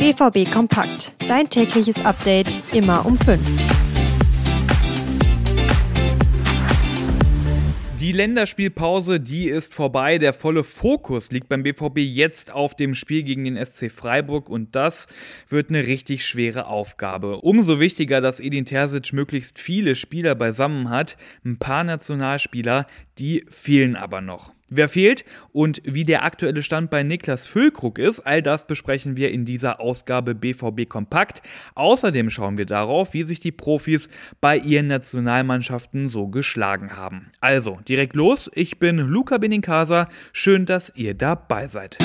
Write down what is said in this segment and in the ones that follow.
BVB Kompakt. Dein tägliches Update immer um 5. Die Länderspielpause, die ist vorbei. Der volle Fokus liegt beim BVB jetzt auf dem Spiel gegen den SC Freiburg und das wird eine richtig schwere Aufgabe. Umso wichtiger, dass Edin Terzic möglichst viele Spieler beisammen hat. Ein paar Nationalspieler, die fehlen aber noch. Wer fehlt und wie der aktuelle Stand bei Niklas Füllkrug ist, all das besprechen wir in dieser Ausgabe BVB Kompakt. Außerdem schauen wir darauf, wie sich die Profis bei ihren Nationalmannschaften so geschlagen haben. Also, direkt los. Ich bin Luca Benincasa. Schön, dass ihr dabei seid.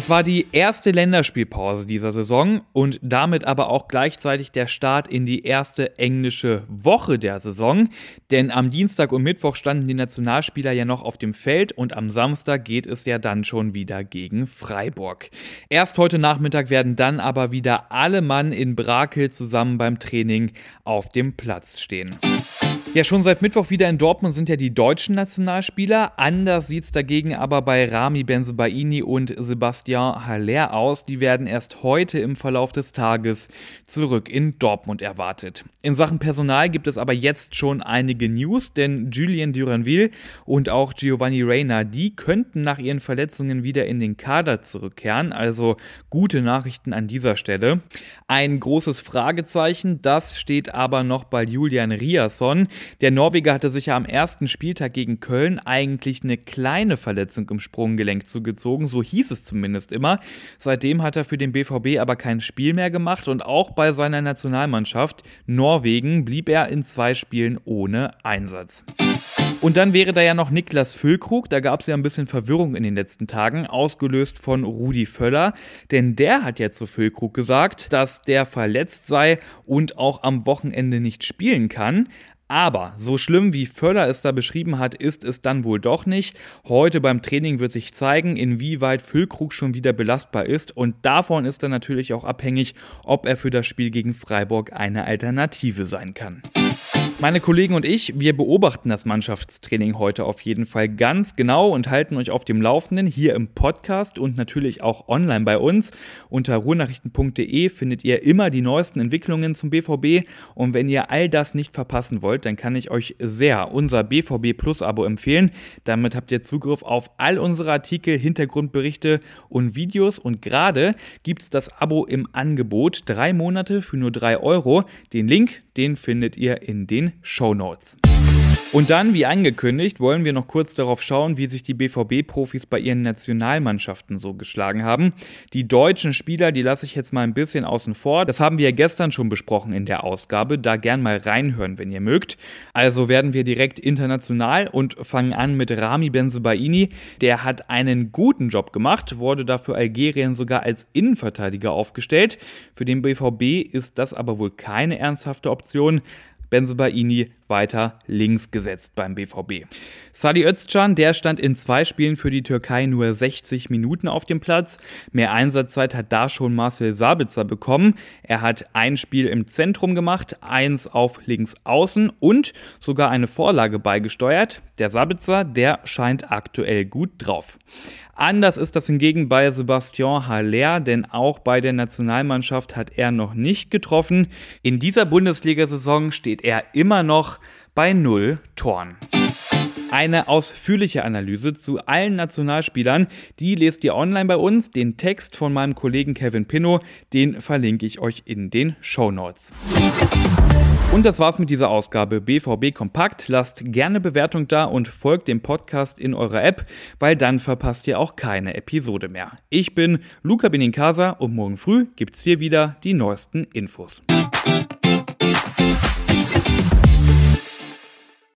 Es war die erste Länderspielpause dieser Saison und damit aber auch gleichzeitig der Start in die erste englische Woche der Saison. Denn am Dienstag und Mittwoch standen die Nationalspieler ja noch auf dem Feld und am Samstag geht es ja dann schon wieder gegen Freiburg. Erst heute Nachmittag werden dann aber wieder alle Mann in Brakel zusammen beim Training auf dem Platz stehen. Ja, schon seit Mittwoch wieder in Dortmund sind ja die deutschen Nationalspieler. Anders sieht es dagegen aber bei Rami Benzebaini und Sebastian Haller aus. Die werden erst heute im Verlauf des Tages zurück in Dortmund erwartet. In Sachen Personal gibt es aber jetzt schon einige News, denn Julien Duranville und auch Giovanni Reina, die könnten nach ihren Verletzungen wieder in den Kader zurückkehren. Also gute Nachrichten an dieser Stelle. Ein großes Fragezeichen, das steht aber noch bei Julian Riasson. Der Norweger hatte sich ja am ersten Spieltag gegen Köln eigentlich eine kleine Verletzung im Sprunggelenk zugezogen, so hieß es zumindest immer. Seitdem hat er für den BVB aber kein Spiel mehr gemacht und auch bei seiner Nationalmannschaft Norwegen blieb er in zwei Spielen ohne Einsatz. Und dann wäre da ja noch Niklas Füllkrug. Da gab es ja ein bisschen Verwirrung in den letzten Tagen, ausgelöst von Rudi Völler. Denn der hat jetzt zu Füllkrug gesagt, dass der verletzt sei und auch am Wochenende nicht spielen kann. Aber so schlimm wie Völler es da beschrieben hat, ist es dann wohl doch nicht. Heute beim Training wird sich zeigen, inwieweit Füllkrug schon wieder belastbar ist und davon ist dann natürlich auch abhängig, ob er für das Spiel gegen Freiburg eine Alternative sein kann. Meine Kollegen und ich, wir beobachten das Mannschaftstraining heute auf jeden Fall ganz genau und halten euch auf dem Laufenden hier im Podcast und natürlich auch online bei uns. Unter ruhrnachrichten.de findet ihr immer die neuesten Entwicklungen zum BVB und wenn ihr all das nicht verpassen wollt, dann kann ich euch sehr unser BVB Plus Abo empfehlen. Damit habt ihr Zugriff auf all unsere Artikel, Hintergrundberichte und Videos und gerade gibt es das Abo im Angebot. Drei Monate für nur drei Euro. Den Link, den findet ihr in den Show Notes. Und dann, wie angekündigt, wollen wir noch kurz darauf schauen, wie sich die BVB-Profis bei ihren Nationalmannschaften so geschlagen haben. Die deutschen Spieler, die lasse ich jetzt mal ein bisschen außen vor. Das haben wir ja gestern schon besprochen in der Ausgabe. Da gern mal reinhören, wenn ihr mögt. Also werden wir direkt international und fangen an mit Rami Benzebaini. Der hat einen guten Job gemacht, wurde dafür Algerien sogar als Innenverteidiger aufgestellt. Für den BVB ist das aber wohl keine ernsthafte Option. Benzebaini weiter links gesetzt beim BVB. Sadi Özcan, der stand in zwei Spielen für die Türkei nur 60 Minuten auf dem Platz. Mehr Einsatzzeit hat da schon Marcel Sabitzer bekommen. Er hat ein Spiel im Zentrum gemacht, eins auf links außen und sogar eine Vorlage beigesteuert. Der Sabitzer, der scheint aktuell gut drauf. Anders ist das hingegen bei Sebastian Haller, denn auch bei der Nationalmannschaft hat er noch nicht getroffen. In dieser Bundesliga-Saison steht er immer noch bei null Toren. Eine ausführliche Analyse zu allen Nationalspielern, die lest ihr online bei uns. Den Text von meinem Kollegen Kevin Pinnow, den verlinke ich euch in den Show Notes. Und das war's mit dieser Ausgabe BVB Kompakt. Lasst gerne Bewertung da und folgt dem Podcast in eurer App, weil dann verpasst ihr auch keine Episode mehr. Ich bin Luca Benincasa und morgen früh gibt's hier wieder die neuesten Infos.